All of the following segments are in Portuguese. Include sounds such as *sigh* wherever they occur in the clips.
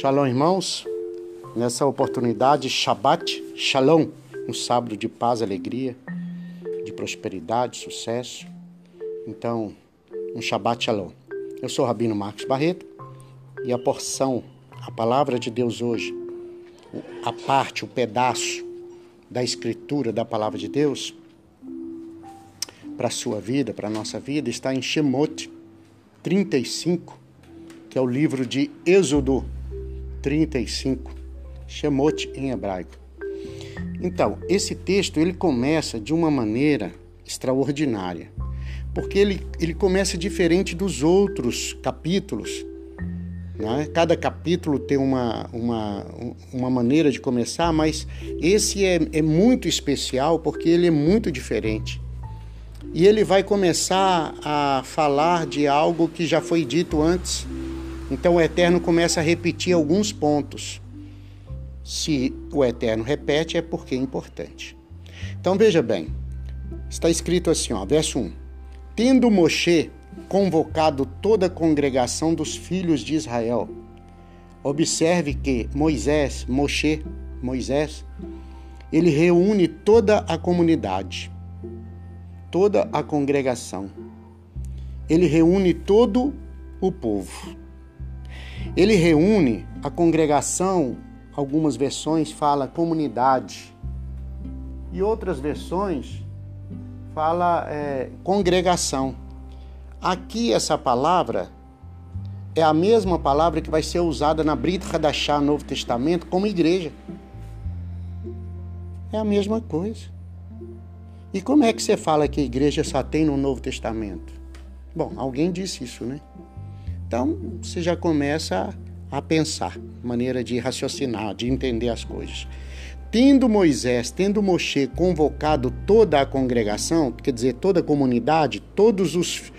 Shalom, irmãos. Nessa oportunidade, Shabbat, Shalom, um sábado de paz, alegria, de prosperidade, sucesso. Então, um Shabbat Shalom. Eu sou o Rabino Marcos Barreto e a porção, a palavra de Deus hoje, a parte, o pedaço da escritura da palavra de Deus para a sua vida, para a nossa vida, está em Shemot 35, que é o livro de Êxodo 35, Shemot em hebraico. Então, esse texto ele começa de uma maneira extraordinária, porque ele, ele começa diferente dos outros capítulos. Né? Cada capítulo tem uma, uma, uma maneira de começar, mas esse é, é muito especial porque ele é muito diferente. E ele vai começar a falar de algo que já foi dito antes então o Eterno começa a repetir alguns pontos. Se o Eterno repete, é porque é importante. Então veja bem, está escrito assim, ó, verso 1. Tendo Moshe convocado toda a congregação dos filhos de Israel, observe que Moisés, Moshe, Moisés, ele reúne toda a comunidade, toda a congregação. Ele reúne todo o povo. Ele reúne a congregação, algumas versões fala comunidade e outras versões fala é, congregação. Aqui essa palavra é a mesma palavra que vai ser usada na Brit Hadashah, Novo Testamento, como igreja. É a mesma coisa. E como é que você fala que a igreja só tem no Novo Testamento? Bom, alguém disse isso, né? Então você já começa a pensar, maneira de raciocinar, de entender as coisas. Tendo Moisés, tendo Moshe convocado toda a congregação, quer dizer, toda a comunidade, todos os.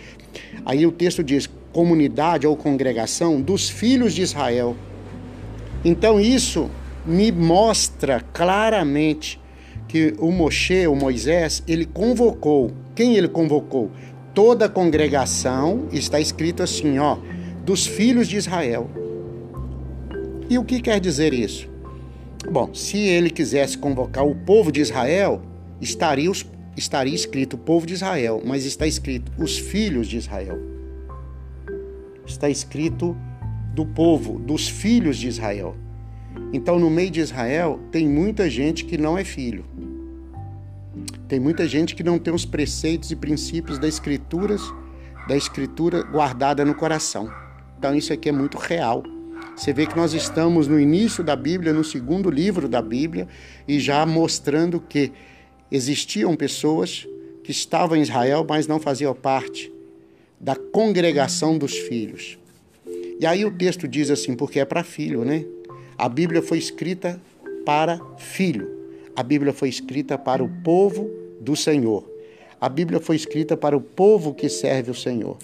Aí o texto diz comunidade ou congregação dos filhos de Israel. Então isso me mostra claramente que o Moshe, o Moisés, ele convocou. Quem ele convocou? Toda a congregação, está escrito assim, ó dos filhos de Israel. E o que quer dizer isso? Bom, se ele quisesse convocar o povo de Israel, estaria, os, estaria escrito o povo de Israel, mas está escrito os filhos de Israel. Está escrito do povo, dos filhos de Israel. Então, no meio de Israel, tem muita gente que não é filho. Tem muita gente que não tem os preceitos e princípios da escrituras, da escritura guardada no coração. Então isso aqui é muito real. Você vê que nós estamos no início da Bíblia, no segundo livro da Bíblia, e já mostrando que existiam pessoas que estavam em Israel, mas não faziam parte da congregação dos filhos. E aí o texto diz assim, porque é para filho, né? A Bíblia foi escrita para filho. A Bíblia foi escrita para o povo do Senhor. A Bíblia foi escrita para o povo que serve o Senhor.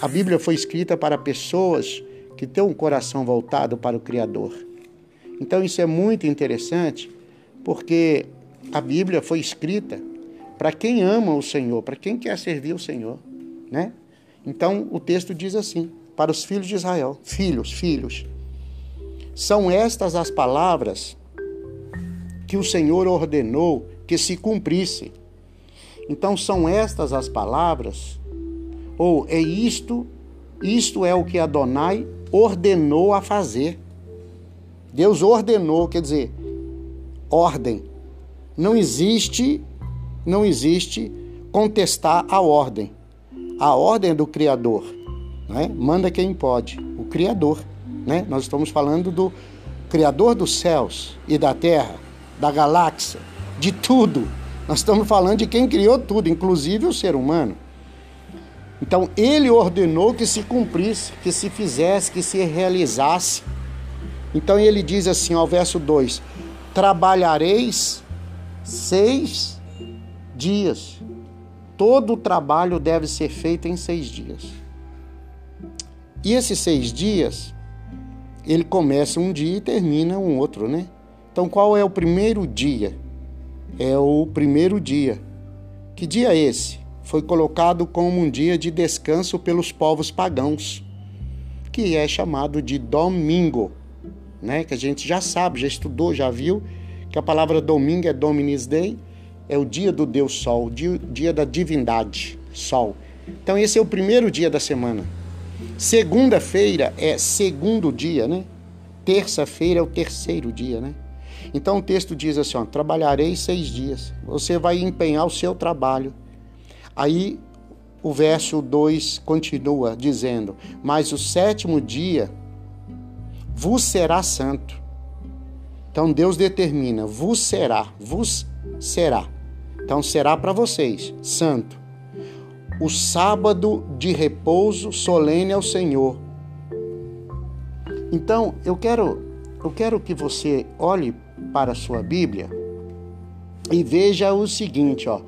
A Bíblia foi escrita para pessoas que têm um coração voltado para o Criador. Então isso é muito interessante, porque a Bíblia foi escrita para quem ama o Senhor, para quem quer servir o Senhor, né? Então o texto diz assim: para os filhos de Israel, filhos, filhos. São estas as palavras que o Senhor ordenou que se cumprissem então são estas as palavras, ou é isto, isto é o que Adonai ordenou a fazer. Deus ordenou, quer dizer, ordem. Não existe, não existe contestar a ordem. A ordem é do Criador, né? Manda quem pode, o Criador, né? Nós estamos falando do Criador dos céus e da terra, da galáxia, de tudo. Nós estamos falando de quem criou tudo, inclusive o ser humano. Então, ele ordenou que se cumprisse, que se fizesse, que se realizasse. Então, ele diz assim, ao verso 2: Trabalhareis seis dias. Todo o trabalho deve ser feito em seis dias. E esses seis dias, ele começa um dia e termina um outro, né? Então, qual é o primeiro dia? é o primeiro dia. Que dia é esse? Foi colocado como um dia de descanso pelos povos pagãos, que é chamado de domingo. né? Que a gente já sabe, já estudou, já viu que a palavra domingo é Dominis Day, é o dia do Deus Sol, dia, dia da divindade, Sol. Então esse é o primeiro dia da semana. Segunda-feira é segundo dia, né? Terça-feira é o terceiro dia, né? Então o texto diz assim: ó, trabalharei seis dias. Você vai empenhar o seu trabalho. Aí o verso 2 continua dizendo: Mas o sétimo dia vos será santo. Então Deus determina: vos será, vos será. Então será para vocês, santo. O sábado de repouso solene ao Senhor. Então, eu quero eu quero que você olhe para a sua Bíblia e veja o seguinte, ó.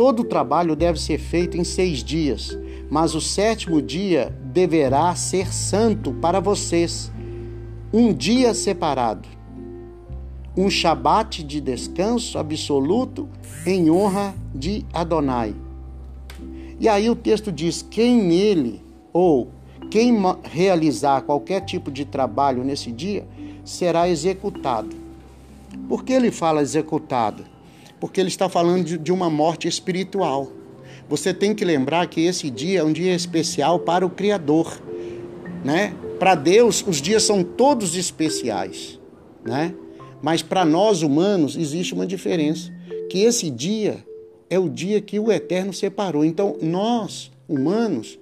Todo trabalho deve ser feito em seis dias, mas o sétimo dia deverá ser santo para vocês, um dia separado, um shabat de descanso absoluto em honra de Adonai. E aí o texto diz: quem nele ou quem realizar qualquer tipo de trabalho nesse dia será executado. Por que ele fala executado? Porque ele está falando de, de uma morte espiritual. Você tem que lembrar que esse dia é um dia especial para o Criador, né? Para Deus, os dias são todos especiais, né? Mas para nós humanos existe uma diferença, que esse dia é o dia que o Eterno separou. Então, nós, humanos,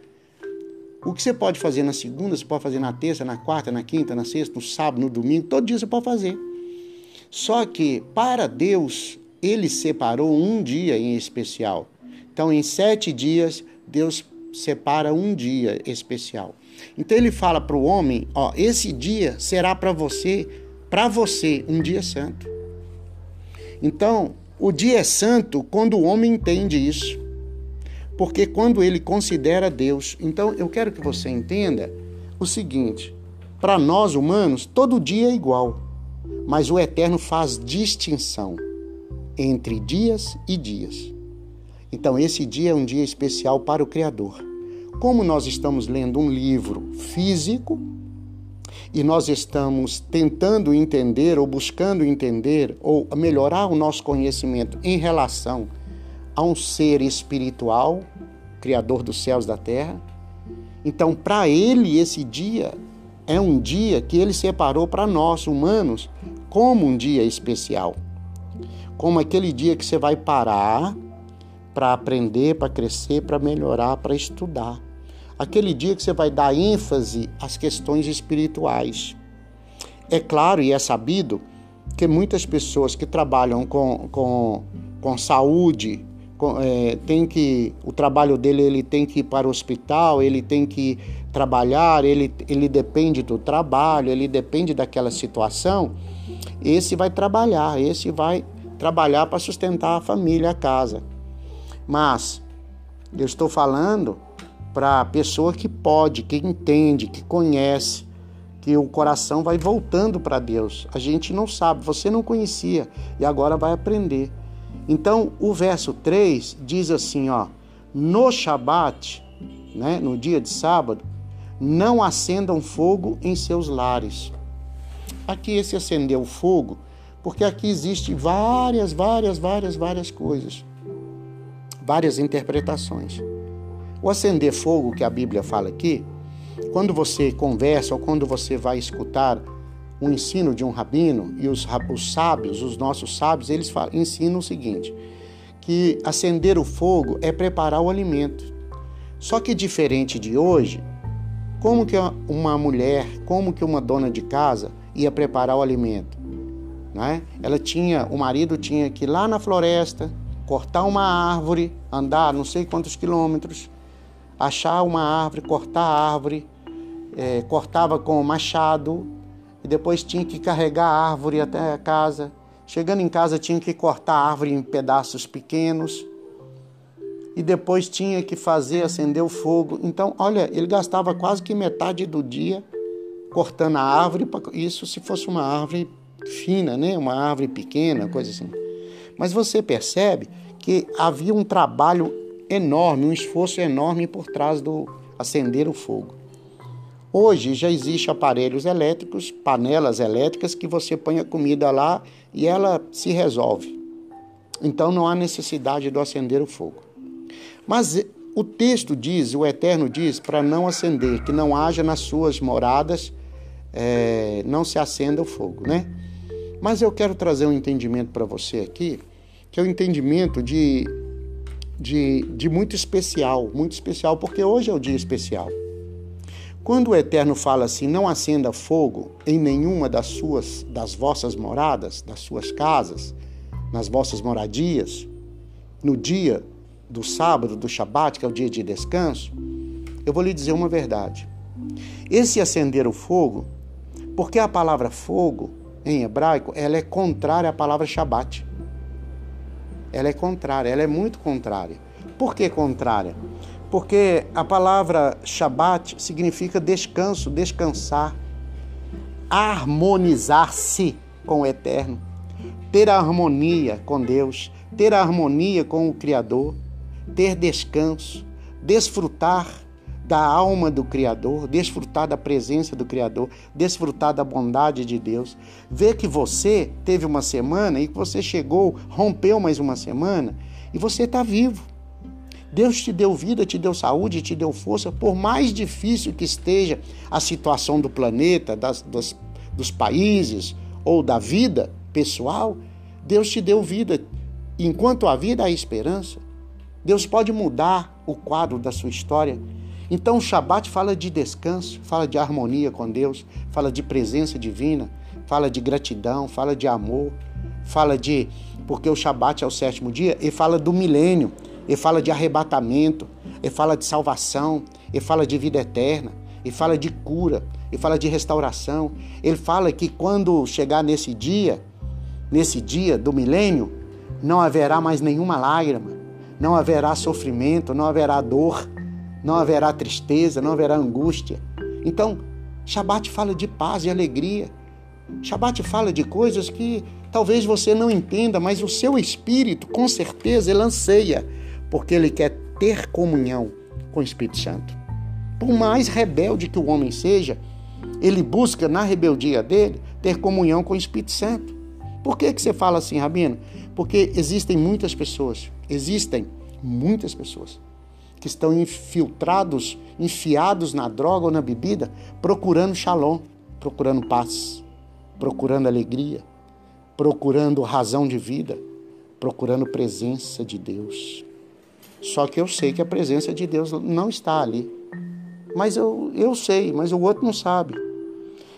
o que você pode fazer na segunda, você pode fazer na terça, na quarta, na quinta, na sexta, no sábado, no domingo, todo dia você pode fazer. Só que para Deus, Ele separou um dia em especial. Então, em sete dias, Deus separa um dia especial. Então ele fala para o homem, ó, esse dia será para você, para você, um dia santo. Então, o dia é santo quando o homem entende isso. Porque quando ele considera Deus. Então, eu quero que você entenda o seguinte: para nós humanos, todo dia é igual, mas o Eterno faz distinção entre dias e dias. Então, esse dia é um dia especial para o Criador. Como nós estamos lendo um livro físico, e nós estamos tentando entender ou buscando entender ou melhorar o nosso conhecimento em relação a um ser espiritual, criador dos céus e da terra. Então, para ele esse dia é um dia que ele separou para nós humanos como um dia especial. Como aquele dia que você vai parar para aprender, para crescer, para melhorar, para estudar aquele dia que você vai dar ênfase às questões espirituais. É claro e é sabido que muitas pessoas que trabalham com, com, com saúde, com, é, tem que o trabalho dele ele tem que ir para o hospital, ele tem que trabalhar, ele, ele depende do trabalho, ele depende daquela situação. Esse vai trabalhar, esse vai trabalhar para sustentar a família, a casa. Mas eu estou falando para a pessoa que pode, que entende, que conhece, que o coração vai voltando para Deus. A gente não sabe, você não conhecia e agora vai aprender. Então, o verso 3 diz assim, ó: No Shabat, né, no dia de sábado, não acendam fogo em seus lares. Aqui esse acendeu fogo, porque aqui existe várias, várias, várias, várias coisas. Várias interpretações. O acender fogo que a Bíblia fala aqui, quando você conversa ou quando você vai escutar o ensino de um rabino e os, os sábios, os nossos sábios, eles falam, ensinam o seguinte: que acender o fogo é preparar o alimento. Só que diferente de hoje, como que uma mulher, como que uma dona de casa ia preparar o alimento? Né? Ela tinha, o marido tinha que ir lá na floresta, cortar uma árvore, andar não sei quantos quilômetros, achar uma árvore, cortar a árvore, é, cortava com o machado e depois tinha que carregar a árvore até a casa. Chegando em casa tinha que cortar a árvore em pedaços pequenos e depois tinha que fazer acender o fogo. Então, olha, ele gastava quase que metade do dia cortando a árvore, isso se fosse uma árvore fina, né? Uma árvore pequena, coisa assim. Mas você percebe que havia um trabalho enorme, um esforço enorme por trás do acender o fogo. Hoje já existem aparelhos elétricos, panelas elétricas que você põe a comida lá e ela se resolve. Então não há necessidade de acender o fogo. Mas o texto diz, o Eterno diz, para não acender, que não haja nas suas moradas, é, não se acenda o fogo, né? Mas eu quero trazer um entendimento para você aqui, que é um entendimento de, de, de muito especial, muito especial, porque hoje é o dia especial. Quando o Eterno fala assim, não acenda fogo em nenhuma das suas, das vossas moradas, das suas casas, nas vossas moradias, no dia do sábado, do Shabat, que é o dia de descanso, eu vou lhe dizer uma verdade. Esse acender o fogo, porque a palavra fogo em hebraico, ela é contrária à palavra Shabat. Ela é contrária, ela é muito contrária. Por que contrária? Porque a palavra Shabat significa descanso, descansar, harmonizar-se com o eterno, ter harmonia com Deus, ter harmonia com o Criador, ter descanso, desfrutar da alma do Criador, desfrutar da presença do Criador, desfrutar da bondade de Deus. Ver que você teve uma semana e que você chegou, rompeu mais uma semana e você está vivo. Deus te deu vida, te deu saúde, te deu força, por mais difícil que esteja a situação do planeta, das, dos, dos países ou da vida pessoal, Deus te deu vida. Enquanto há vida, há esperança. Deus pode mudar o quadro da sua história então o Shabat fala de descanso, fala de harmonia com Deus, fala de presença divina, fala de gratidão, fala de amor, fala de. Porque o Shabat é o sétimo dia, e fala do milênio, e fala de arrebatamento, e fala de salvação, e fala de vida eterna, e fala de cura, e fala de restauração. Ele fala que quando chegar nesse dia, nesse dia do milênio, não haverá mais nenhuma lágrima, não haverá sofrimento, não haverá dor não haverá tristeza, não haverá angústia. Então, Shabat fala de paz e alegria. Shabat fala de coisas que talvez você não entenda, mas o seu espírito, com certeza, ele anseia, porque ele quer ter comunhão com o Espírito Santo. Por mais rebelde que o homem seja, ele busca na rebeldia dele ter comunhão com o Espírito Santo. Por que, que você fala assim, Rabino? Porque existem muitas pessoas, existem muitas pessoas que estão infiltrados, enfiados na droga ou na bebida, procurando shalom, procurando paz, procurando alegria, procurando razão de vida, procurando presença de Deus. Só que eu sei que a presença de Deus não está ali. Mas eu, eu sei, mas o outro não sabe.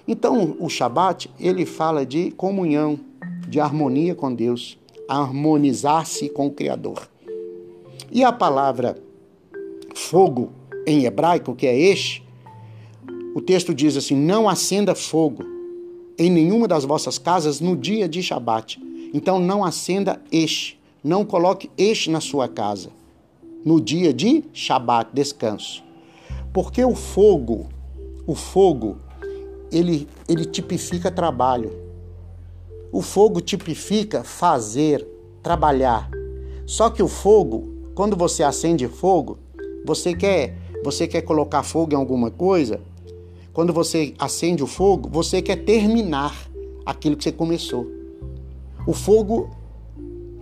Então, o Shabat, ele fala de comunhão, de harmonia com Deus, harmonizar-se com o Criador. E a palavra fogo em hebraico, que é este, o texto diz assim: Não acenda fogo em nenhuma das vossas casas no dia de Shabat. Então não acenda este, não coloque este na sua casa no dia de Shabat, descanso. Porque o fogo, o fogo, ele, ele tipifica trabalho. O fogo tipifica fazer, trabalhar. Só que o fogo, quando você acende fogo, você quer, você quer colocar fogo em alguma coisa? Quando você acende o fogo, você quer terminar aquilo que você começou. O fogo,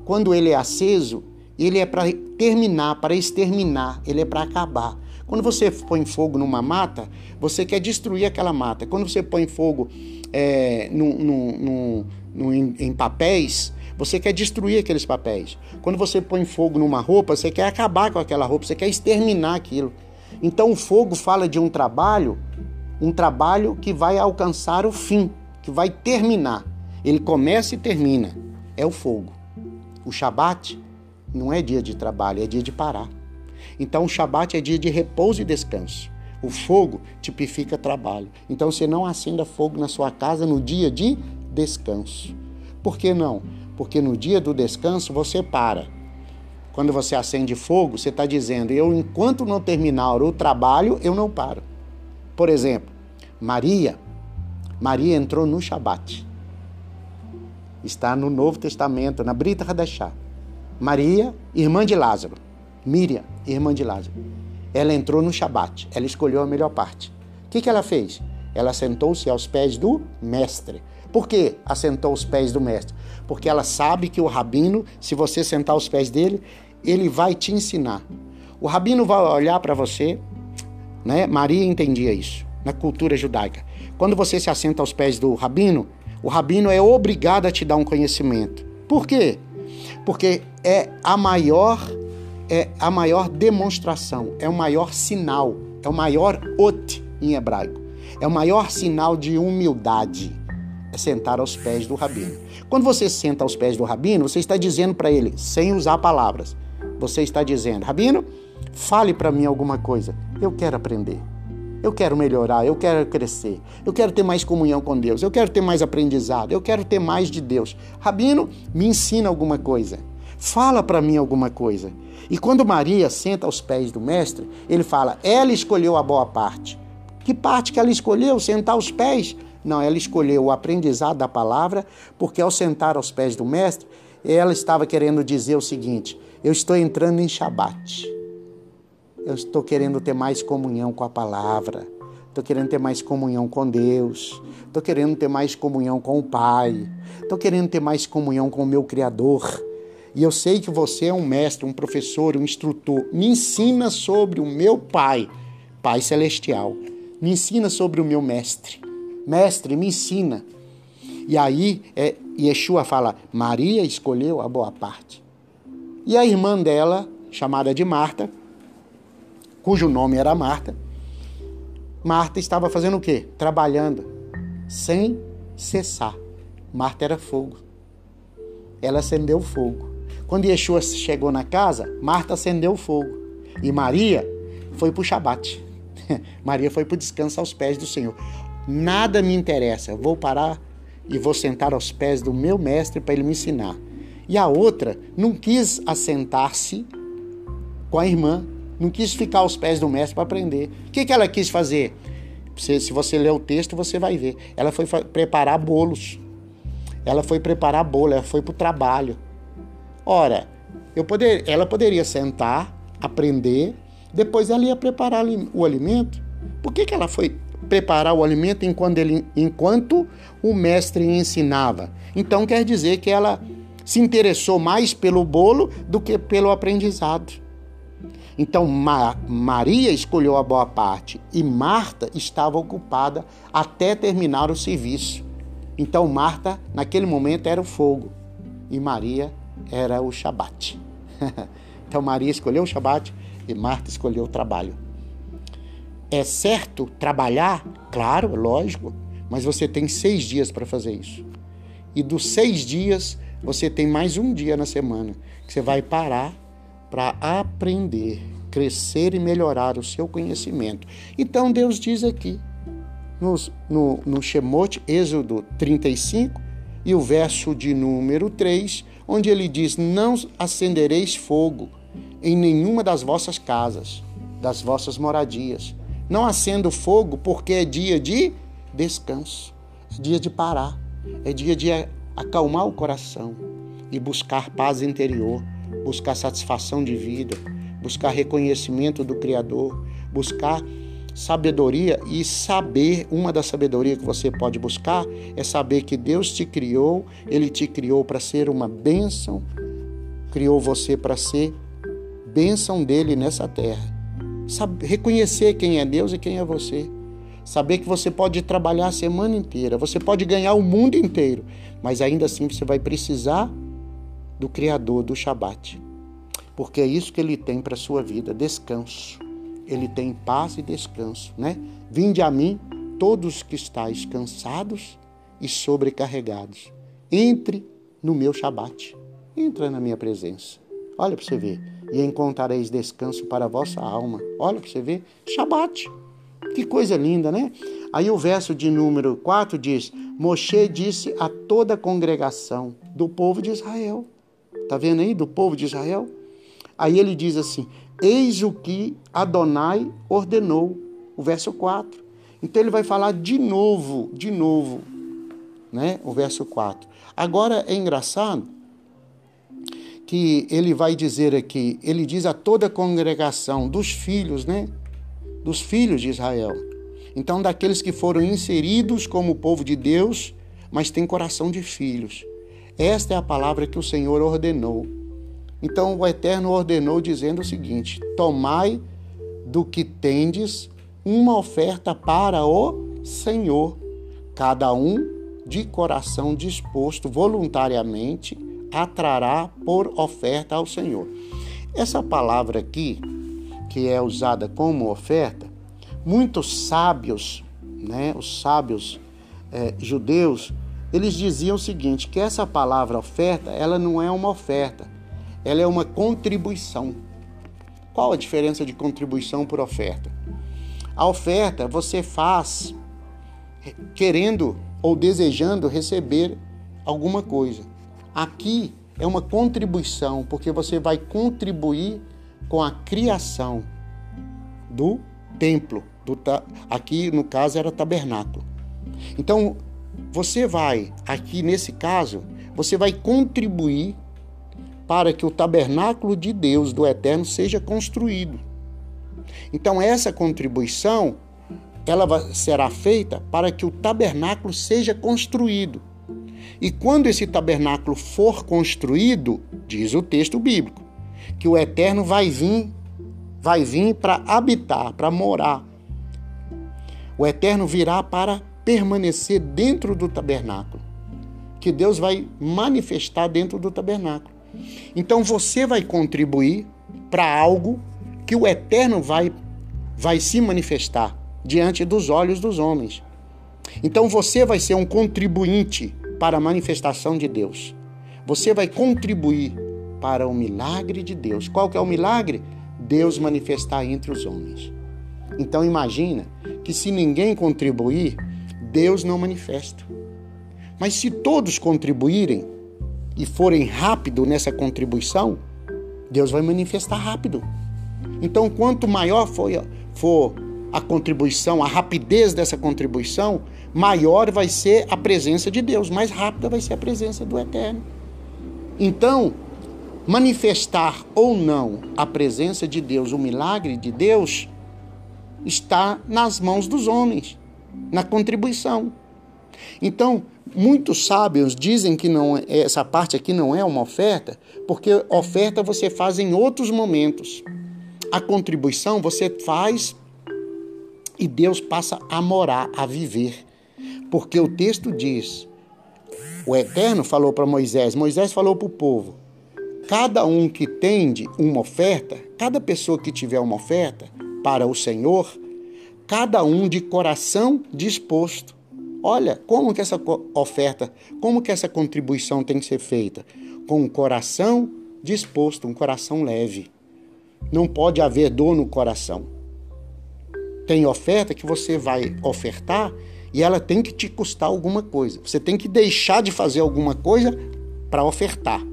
quando ele é aceso, ele é para terminar, para exterminar, ele é para acabar. Quando você põe fogo numa mata, você quer destruir aquela mata. Quando você põe fogo é, no, no, no, em, em papéis, você quer destruir aqueles papéis. Quando você põe fogo numa roupa, você quer acabar com aquela roupa, você quer exterminar aquilo. Então o fogo fala de um trabalho, um trabalho que vai alcançar o fim, que vai terminar. Ele começa e termina. É o fogo. O Shabat não é dia de trabalho, é dia de parar. Então o Shabat é dia de repouso e descanso. O fogo tipifica trabalho. Então você não acenda fogo na sua casa no dia de descanso. Por que não? Porque no dia do descanso você para. Quando você acende fogo, você está dizendo: eu, enquanto não terminar o trabalho, eu não paro. Por exemplo, Maria. Maria entrou no Shabat. Está no Novo Testamento, na Brita Hadashah. Maria, irmã de Lázaro. Miriam, irmã de Lázaro. Ela entrou no Shabat. Ela escolheu a melhor parte. O que, que ela fez? Ela sentou-se aos pés do mestre. Por que assentou os pés do mestre? Porque ela sabe que o rabino, se você sentar aos pés dele, ele vai te ensinar. O rabino vai olhar para você, né? Maria entendia isso na cultura judaica. Quando você se assenta aos pés do rabino, o rabino é obrigado a te dar um conhecimento. Por quê? Porque é a maior é a maior demonstração, é o maior sinal, é o maior ot em hebraico. É o maior sinal de humildade. Sentar aos pés do rabino. Quando você senta aos pés do rabino, você está dizendo para ele, sem usar palavras, você está dizendo: Rabino, fale para mim alguma coisa. Eu quero aprender. Eu quero melhorar, eu quero crescer, eu quero ter mais comunhão com Deus, eu quero ter mais aprendizado, eu quero ter mais de Deus. Rabino, me ensina alguma coisa. Fala para mim alguma coisa. E quando Maria senta aos pés do mestre, ele fala: ela escolheu a boa parte. Que parte que ela escolheu? Sentar aos pés? Não, ela escolheu o aprendizado da palavra, porque ao sentar aos pés do mestre, ela estava querendo dizer o seguinte: eu estou entrando em Shabat. Eu estou querendo ter mais comunhão com a palavra. Estou querendo ter mais comunhão com Deus. Estou querendo ter mais comunhão com o Pai. Estou querendo ter mais comunhão com o meu Criador. E eu sei que você é um mestre, um professor, um instrutor. Me ensina sobre o meu Pai, Pai Celestial. Me ensina sobre o meu mestre. Mestre, me ensina. E aí é, Yeshua fala: Maria escolheu a boa parte. E a irmã dela, chamada de Marta, cujo nome era Marta, Marta estava fazendo o quê? Trabalhando, sem cessar. Marta era fogo. Ela acendeu fogo. Quando Yeshua chegou na casa, Marta acendeu fogo. E Maria foi para o Shabat. *laughs* Maria foi para descanso aos pés do Senhor. Nada me interessa. Vou parar e vou sentar aos pés do meu mestre para ele me ensinar. E a outra não quis assentar-se com a irmã, não quis ficar aos pés do mestre para aprender. O que, que ela quis fazer? Se, se você ler o texto, você vai ver. Ela foi preparar bolos. Ela foi preparar bolo, ela foi para o trabalho. Ora, eu poder, ela poderia sentar, aprender, depois ela ia preparar o alimento. Por que, que ela foi preparar o alimento enquanto, ele, enquanto o mestre ensinava? Então quer dizer que ela se interessou mais pelo bolo do que pelo aprendizado. Então Ma Maria escolheu a boa parte e Marta estava ocupada até terminar o serviço. Então Marta, naquele momento, era o fogo e Maria era o Shabat. *laughs* então Maria escolheu o Shabat e Marta escolheu o trabalho. É certo trabalhar? Claro, lógico, mas você tem seis dias para fazer isso. E dos seis dias, você tem mais um dia na semana que você vai parar para aprender, crescer e melhorar o seu conhecimento. Então Deus diz aqui, no, no, no Shemot, Êxodo 35, e o verso de número 3, onde ele diz: Não acendereis fogo em nenhuma das vossas casas, das vossas moradias. Não acendo fogo, porque é dia de descanso, é dia de parar, é dia de acalmar o coração e buscar paz interior buscar satisfação de vida, buscar reconhecimento do Criador, buscar sabedoria e saber, uma das sabedorias que você pode buscar é saber que Deus te criou, Ele te criou para ser uma bênção, criou você para ser bênção dele nessa terra. Sabe, reconhecer quem é Deus e quem é você. Saber que você pode trabalhar a semana inteira, você pode ganhar o mundo inteiro, mas ainda assim você vai precisar do Criador do Shabat. Porque é isso que ele tem para a sua vida: descanso. Ele tem paz e descanso, né? Vinde a mim, todos que estáis cansados e sobrecarregados. Entre no meu Shabat. Entra na minha presença. Olha para você ver. E encontrareis descanso para a vossa alma. Olha para você ver. Shabat. Que coisa linda, né? Aí o verso de número 4 diz: Moshe disse a toda a congregação do povo de Israel. Está vendo aí? Do povo de Israel. Aí ele diz assim: Eis o que Adonai ordenou. O verso 4. Então ele vai falar de novo, de novo, né? O verso 4. Agora é engraçado que ele vai dizer aqui, ele diz a toda a congregação dos filhos, né? Dos filhos de Israel. Então, daqueles que foram inseridos como povo de Deus, mas têm coração de filhos. Esta é a palavra que o Senhor ordenou. Então, o Eterno ordenou, dizendo o seguinte: Tomai do que tendes uma oferta para o Senhor, cada um de coração disposto voluntariamente atrará por oferta ao Senhor. Essa palavra aqui, que é usada como oferta, muitos sábios, né, os sábios é, judeus, eles diziam o seguinte, que essa palavra oferta, ela não é uma oferta, ela é uma contribuição. Qual a diferença de contribuição por oferta? A oferta você faz querendo ou desejando receber alguma coisa. Aqui é uma contribuição, porque você vai contribuir com a criação do templo. Do, aqui, no caso, era tabernáculo. Então, você vai, aqui nesse caso, você vai contribuir para que o tabernáculo de Deus, do Eterno, seja construído. Então, essa contribuição ela será feita para que o tabernáculo seja construído. E quando esse tabernáculo for construído, diz o texto bíblico, que o Eterno vai vir, vai vir para habitar, para morar. O Eterno virá para permanecer dentro do tabernáculo, que Deus vai manifestar dentro do tabernáculo. Então você vai contribuir para algo que o Eterno vai vai se manifestar diante dos olhos dos homens. Então você vai ser um contribuinte para a manifestação de Deus. Você vai contribuir para o milagre de Deus. Qual que é o milagre? Deus manifestar entre os homens. Então imagina que se ninguém contribuir, Deus não manifesta. Mas se todos contribuírem e forem rápido nessa contribuição, Deus vai manifestar rápido. Então, quanto maior for, for a contribuição, a rapidez dessa contribuição, maior vai ser a presença de Deus, mais rápida vai ser a presença do Eterno. Então, manifestar ou não a presença de Deus, o milagre de Deus, está nas mãos dos homens, na contribuição. Então, muitos sábios dizem que não é, essa parte aqui não é uma oferta, porque oferta você faz em outros momentos. A contribuição você faz e Deus passa a morar, a viver. Porque o texto diz: o Eterno falou para Moisés, Moisés falou para o povo: cada um que tende uma oferta, cada pessoa que tiver uma oferta para o Senhor, cada um de coração disposto. Olha como que essa oferta, como que essa contribuição tem que ser feita? Com um coração disposto, um coração leve. Não pode haver dor no coração tem oferta que você vai ofertar e ela tem que te custar alguma coisa. Você tem que deixar de fazer alguma coisa para ofertar.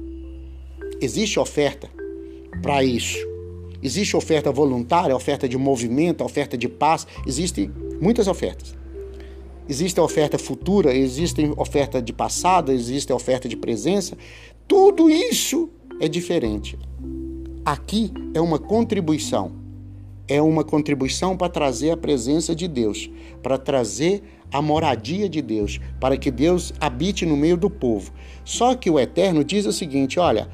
Existe oferta para isso. Existe oferta voluntária, oferta de movimento, oferta de paz. Existem muitas ofertas. Existe a oferta futura, existe oferta de passado, existe a oferta de presença. Tudo isso é diferente. Aqui é uma contribuição é uma contribuição para trazer a presença de Deus, para trazer a moradia de Deus, para que Deus habite no meio do povo. Só que o Eterno diz o seguinte: olha,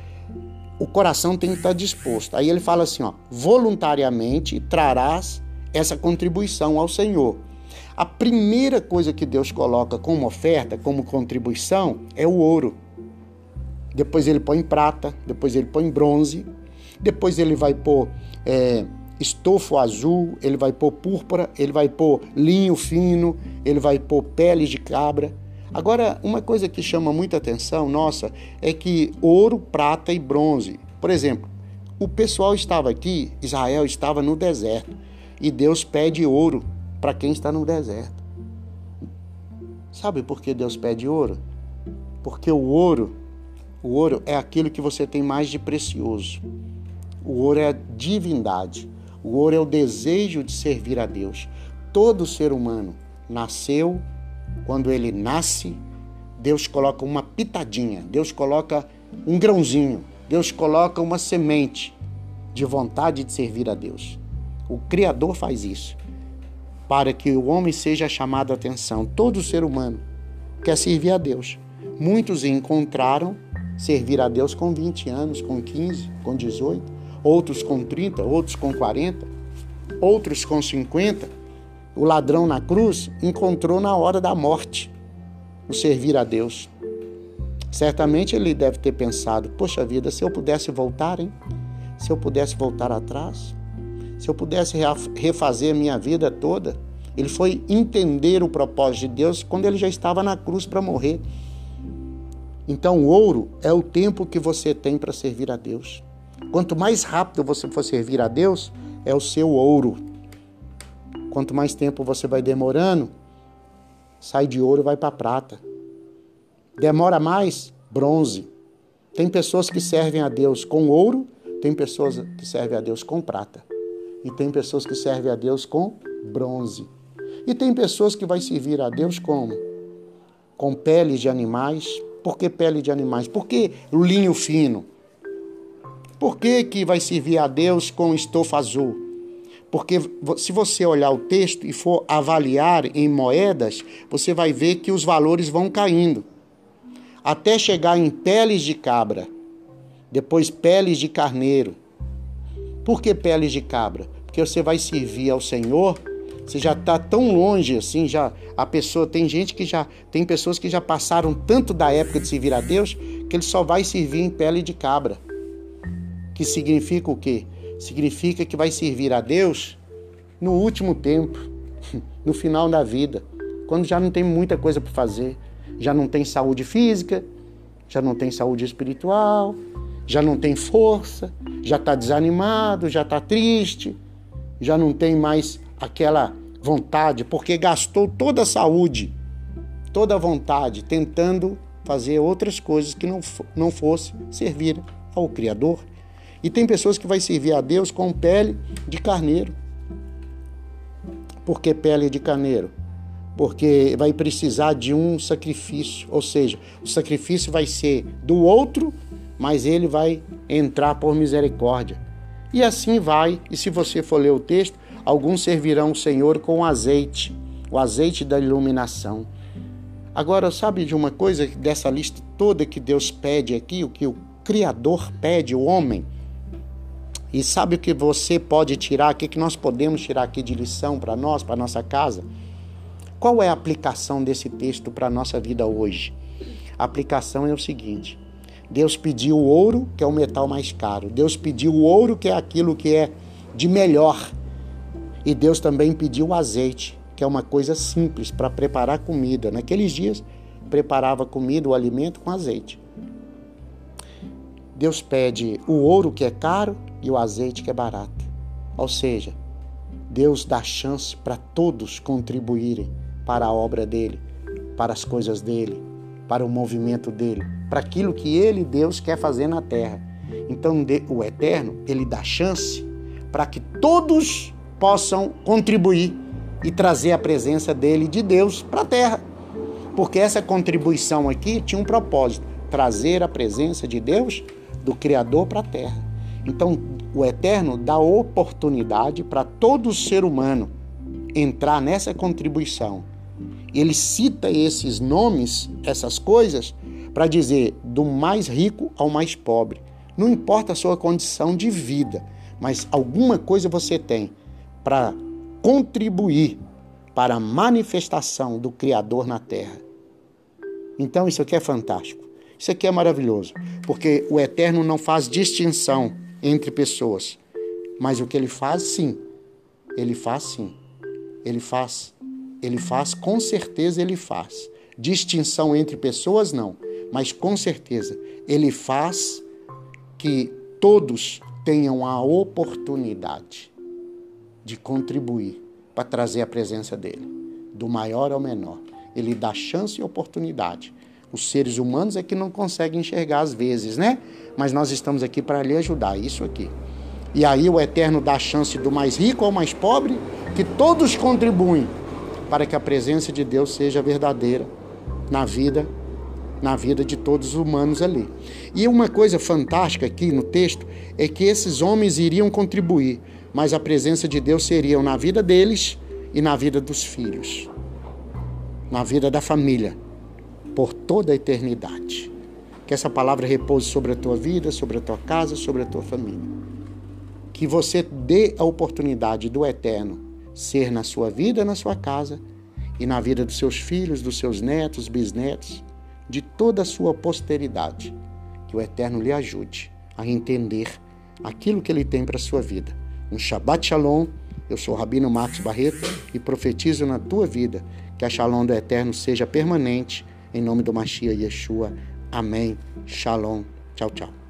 o coração tem que estar disposto. Aí ele fala assim: ó, voluntariamente trarás essa contribuição ao Senhor. A primeira coisa que Deus coloca como oferta, como contribuição, é o ouro. Depois ele põe prata, depois ele põe bronze, depois ele vai pôr. É, estofo azul, ele vai pôr púrpura, ele vai pôr linho fino, ele vai pôr peles de cabra. Agora, uma coisa que chama muita atenção nossa é que ouro, prata e bronze. Por exemplo, o pessoal estava aqui, Israel estava no deserto, e Deus pede ouro para quem está no deserto. Sabe por que Deus pede ouro? Porque o ouro, o ouro é aquilo que você tem mais de precioso. O ouro é a divindade. O ouro é o desejo de servir a Deus. Todo ser humano nasceu, quando ele nasce, Deus coloca uma pitadinha, Deus coloca um grãozinho, Deus coloca uma semente de vontade de servir a Deus. O Criador faz isso. para que o homem seja chamado a atenção. Todo ser humano quer servir a Deus. Muitos encontraram servir a Deus com 20 anos, com 15, com 18, outros com 30, outros com 40, outros com 50. O ladrão na cruz encontrou na hora da morte o servir a Deus. Certamente ele deve ter pensado: poxa vida, se eu pudesse voltar, hein? Se eu pudesse voltar atrás, se eu pudesse refazer minha vida toda. Ele foi entender o propósito de Deus quando ele já estava na cruz para morrer. Então, o ouro é o tempo que você tem para servir a Deus. Quanto mais rápido você for servir a Deus, é o seu ouro. Quanto mais tempo você vai demorando, sai de ouro vai para prata. Demora mais, bronze. Tem pessoas que servem a Deus com ouro, tem pessoas que servem a Deus com prata. E tem pessoas que servem a Deus com bronze. E tem pessoas que vai servir a Deus como? Com peles de animais. Por que pele de animais? Por que linho fino? Por que, que vai servir a Deus com estofa azul? Porque se você olhar o texto e for avaliar em moedas, você vai ver que os valores vão caindo. Até chegar em peles de cabra, depois peles de carneiro. Por que peles de cabra? Porque você vai servir ao Senhor você já está tão longe assim, já a pessoa tem gente que já tem pessoas que já passaram tanto da época de servir a Deus que ele só vai servir em pele de cabra. Que significa o quê? Significa que vai servir a Deus no último tempo, *laughs* no final da vida, quando já não tem muita coisa para fazer, já não tem saúde física, já não tem saúde espiritual, já não tem força, já está desanimado, já está triste, já não tem mais aquela vontade, porque gastou toda a saúde, toda a vontade, tentando fazer outras coisas que não, não fosse servir ao Criador. E tem pessoas que vai servir a Deus com pele de carneiro. Por que pele de carneiro? Porque vai precisar de um sacrifício, ou seja, o sacrifício vai ser do outro, mas ele vai entrar por misericórdia. E assim vai, e se você for ler o texto, Alguns servirão o Senhor com azeite, o azeite da iluminação. Agora, sabe de uma coisa dessa lista toda que Deus pede aqui, o que o Criador pede, o homem? E sabe o que você pode tirar, o que nós podemos tirar aqui de lição para nós, para nossa casa? Qual é a aplicação desse texto para a nossa vida hoje? A aplicação é o seguinte: Deus pediu o ouro, que é o metal mais caro. Deus pediu o ouro, que é aquilo que é de melhor. E Deus também pediu o azeite, que é uma coisa simples para preparar comida. Naqueles dias, preparava comida, o alimento com azeite. Deus pede o ouro que é caro e o azeite que é barato. Ou seja, Deus dá chance para todos contribuírem para a obra dele, para as coisas dele, para o movimento dele, para aquilo que ele, Deus, quer fazer na terra. Então, o Eterno, ele dá chance para que todos possam contribuir e trazer a presença dele, de Deus, para a terra. Porque essa contribuição aqui tinha um propósito: trazer a presença de Deus, do Criador, para a terra. Então, o Eterno dá oportunidade para todo ser humano entrar nessa contribuição. Ele cita esses nomes, essas coisas, para dizer do mais rico ao mais pobre. Não importa a sua condição de vida, mas alguma coisa você tem para contribuir para a manifestação do Criador na Terra. Então, isso aqui é fantástico. Isso aqui é maravilhoso, porque o Eterno não faz distinção entre pessoas, mas o que ele faz, sim, ele faz sim. Ele faz, ele faz, com certeza ele faz. Distinção entre pessoas, não, mas com certeza ele faz que todos tenham a oportunidade de contribuir para trazer a presença dele, do maior ao menor. Ele dá chance e oportunidade. Os seres humanos é que não conseguem enxergar às vezes, né? Mas nós estamos aqui para lhe ajudar, isso aqui. E aí o Eterno dá chance do mais rico ao mais pobre, que todos contribuem para que a presença de Deus seja verdadeira na vida, na vida de todos os humanos ali. E uma coisa fantástica aqui no texto é que esses homens iriam contribuir, mas a presença de Deus seria na vida deles e na vida dos filhos, na vida da família, por toda a eternidade. Que essa palavra repouse sobre a tua vida, sobre a tua casa, sobre a tua família. Que você dê a oportunidade do eterno ser na sua vida, na sua casa e na vida dos seus filhos, dos seus netos, bisnetos, de toda a sua posteridade. Que o eterno lhe ajude a entender aquilo que ele tem para a sua vida. Um Shabbat Shalom. Eu sou o Rabino Marcos Barreto e profetizo na tua vida que a Shalom do Eterno seja permanente. Em nome do Mashiach Yeshua. Amém. Shalom. Tchau, tchau.